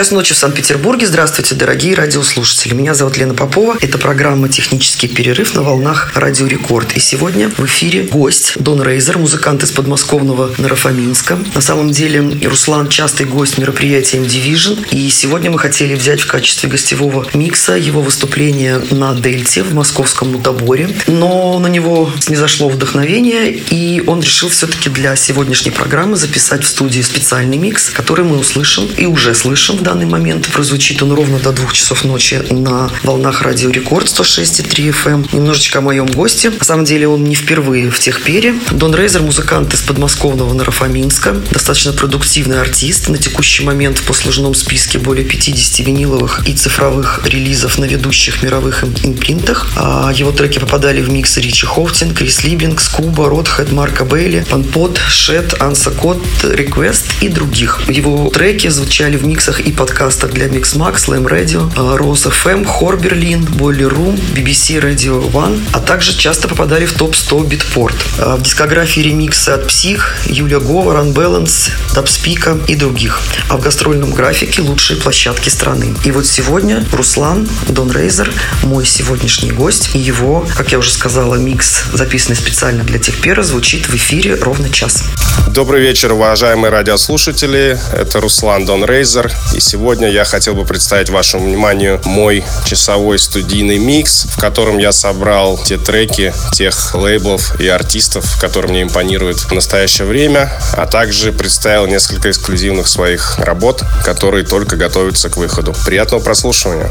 Час ночи в Санкт-Петербурге. Здравствуйте, дорогие радиослушатели. Меня зовут Лена Попова. Это программа «Технический перерыв» на волнах Радио Рекорд. И сегодня в эфире гость Dawn Razor, музыкант из подмосковного Наро-Фоминска. На самом деле Руслан частый гость мероприятия M-Division. И сегодня мы хотели взять в качестве гостевого микса его выступление на Дельте в московском Мутаборе. Но на него не зашло вдохновение, и он решил все-таки для сегодняшней программы записать в студии специальный микс, который мы услышим и уже слышим в данный момент. Прозвучит он ровно до двух часов ночи на волнах Радио Рекорд 106,3 FM. Эм. Немножечко о моем госте. На самом деле он не впервые в Техпере. Дон Рейзер, музыкант из подмосковного Наро-Фоминска. Достаточно продуктивный артист. На текущий момент в послужном списке более 50 виниловых и цифровых релизов на ведущих мировых импринтах. А его треки попадали в микс Richie Hawtin, Chris Liebing, Scuba, Rødhåd, Mark Bailey, Pan-Pot, Shed, Answer Code Request и других. Его треки звучали в миксах и подкастах для Mixmag, Slam Radio, Rinse FM, HÖR Berlin, Boiler Room, BBC Radio One, а также часто попадали в топ-100 Beatport. А, в дискографии ремиксы от Psyk, Julia Govor, Unbalance, Dubspeeka и других. А в гастрольном графике лучшие площадки страны. И вот сегодня Руслан Дон Рейзер, мой сегодняшний гость, и его, как я уже сказала, микс, записанный специально для Техпера, звучит в эфире ровно час. Добрый вечер, уважаемые радиослушатели. Это Руслан Дон Рейзер. Сегодня я хотел бы представить вашему вниманию мой часовой студийный микс, в котором я собрал те треки тех лейблов и артистов, которые мне импонируют в настоящее время, а также представил несколько эксклюзивных своих работ, которые только готовятся к выходу. Приятного прослушивания!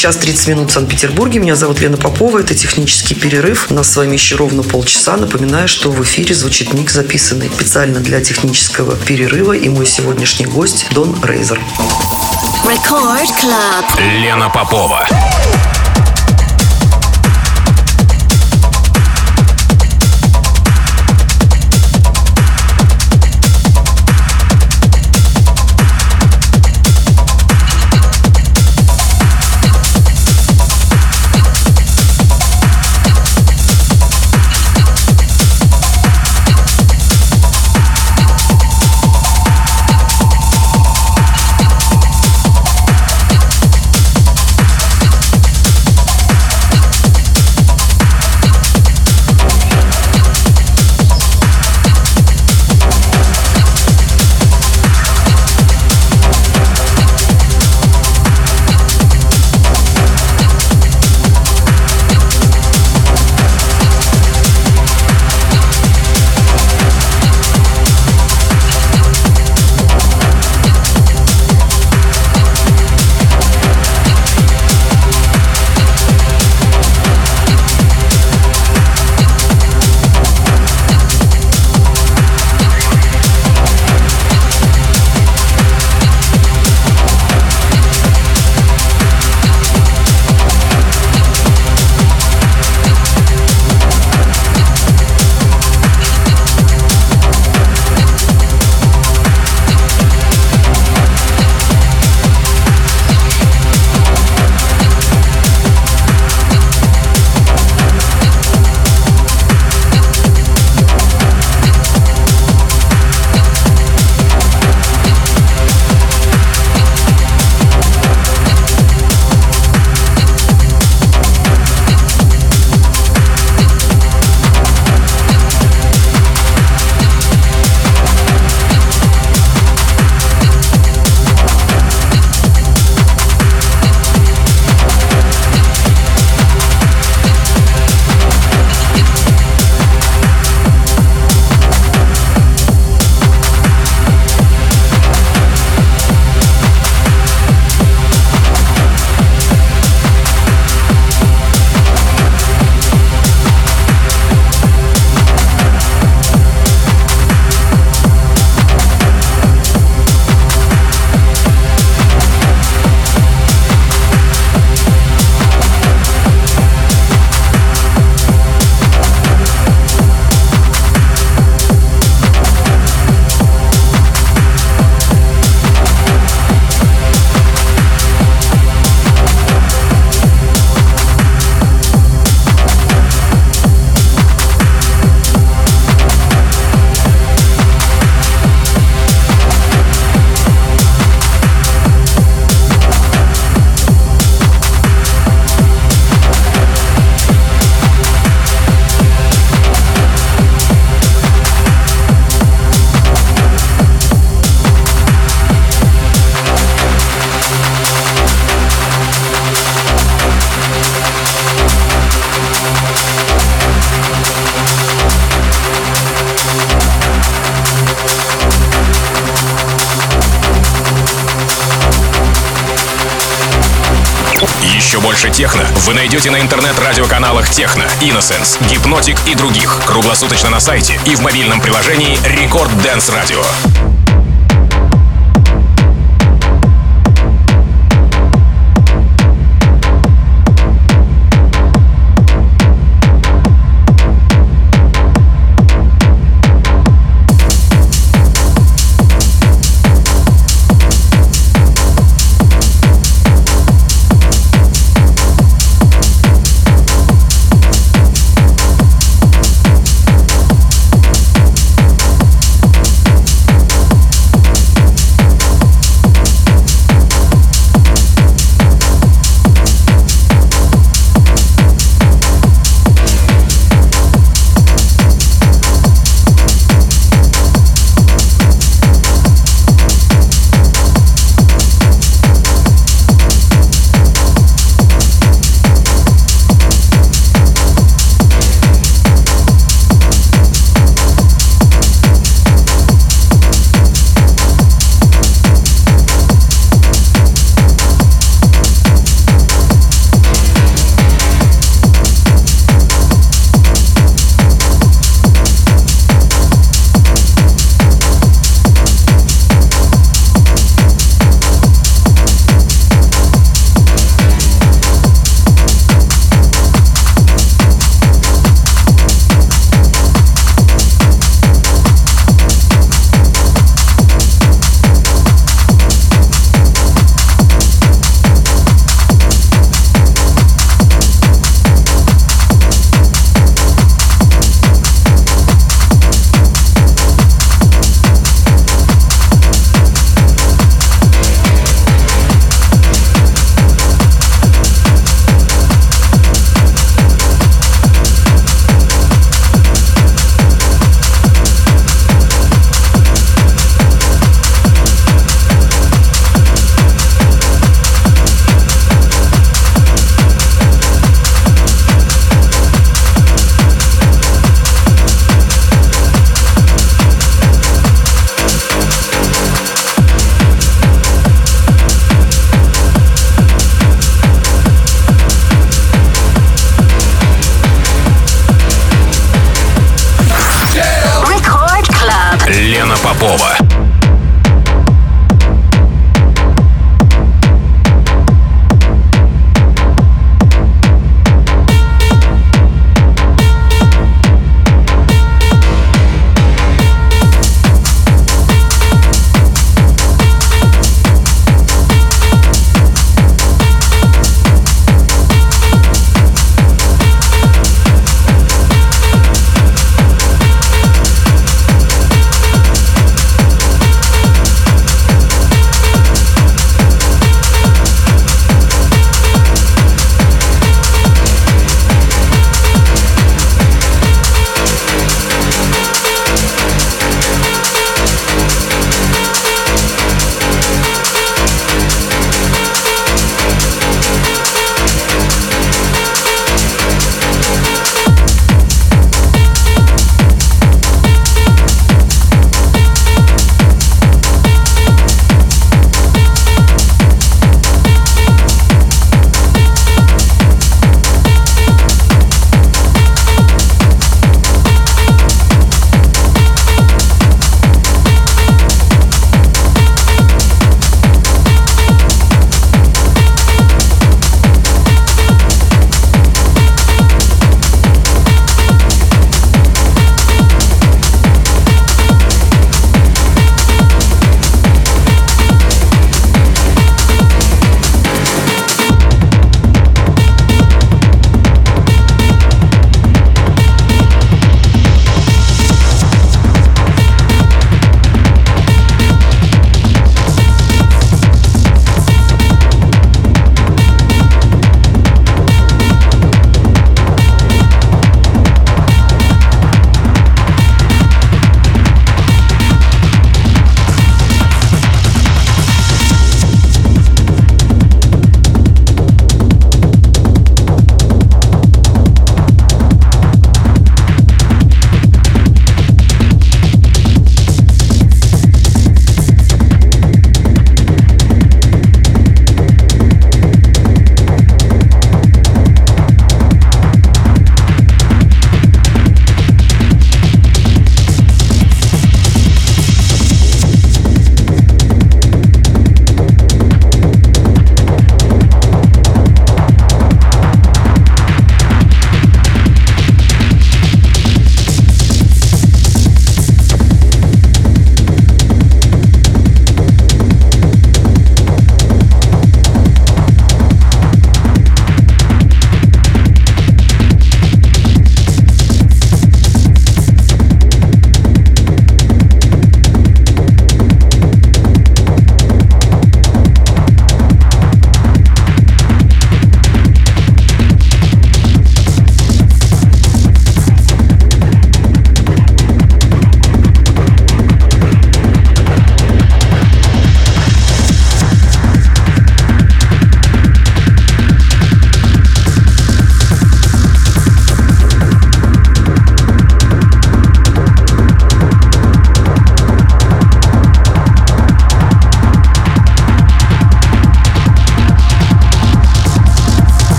Час 30 минут в Санкт-Петербурге. Меня зовут Лена Попова. Это технический перерыв. У нас с вами еще ровно полчаса. Напоминаю, что в эфире звучит микс, записанный специально для технического перерыва. И мой сегодняшний гость Дон Рейзер. Record Club. Лена Попова. Innocence, Hypnotic и других. Круглосуточно на сайте и в мобильном приложении Record Dance Radio.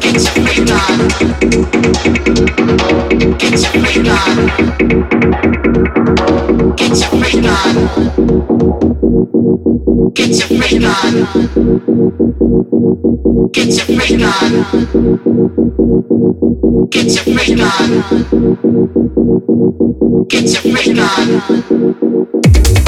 Get your freak on.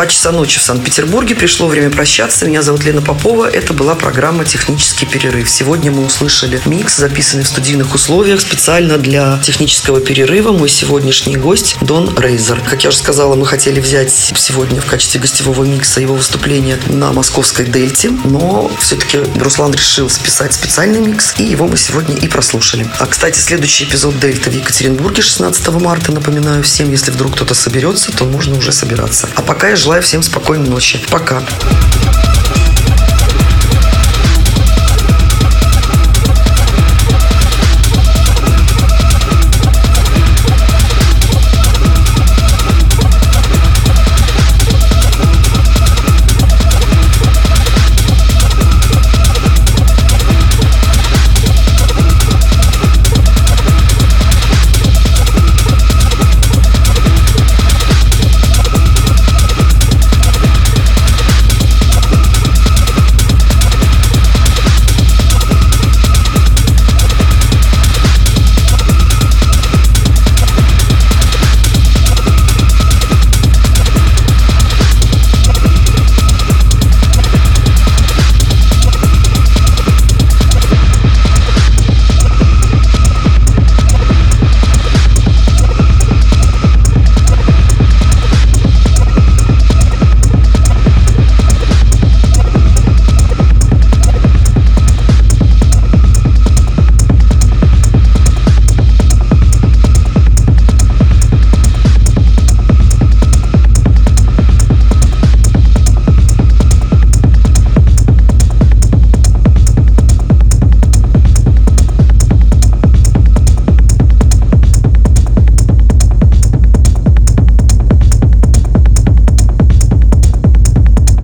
Два часа ночи в Санкт-Петербурге. Пришло время прощаться. Меня зовут Лена Попова. Это была программа «Технический перерыв». Сегодня мы услышали микс, записанный в студийных условиях специально для технического перерыва. Мой сегодняшний гость Дон Рейзер. Как я уже сказала, мы хотели взять сегодня в качестве гостевого микса его выступление на московской дельте, но все-таки Руслан решил списать специальный микс, и его мы сегодня и прослушали. А, кстати, следующий эпизод дельты в Екатеринбурге 16 марта. Напоминаю всем, если вдруг кто-то соберется, то можно уже собираться. А пока я желаю всем спокойной ночи. Пока.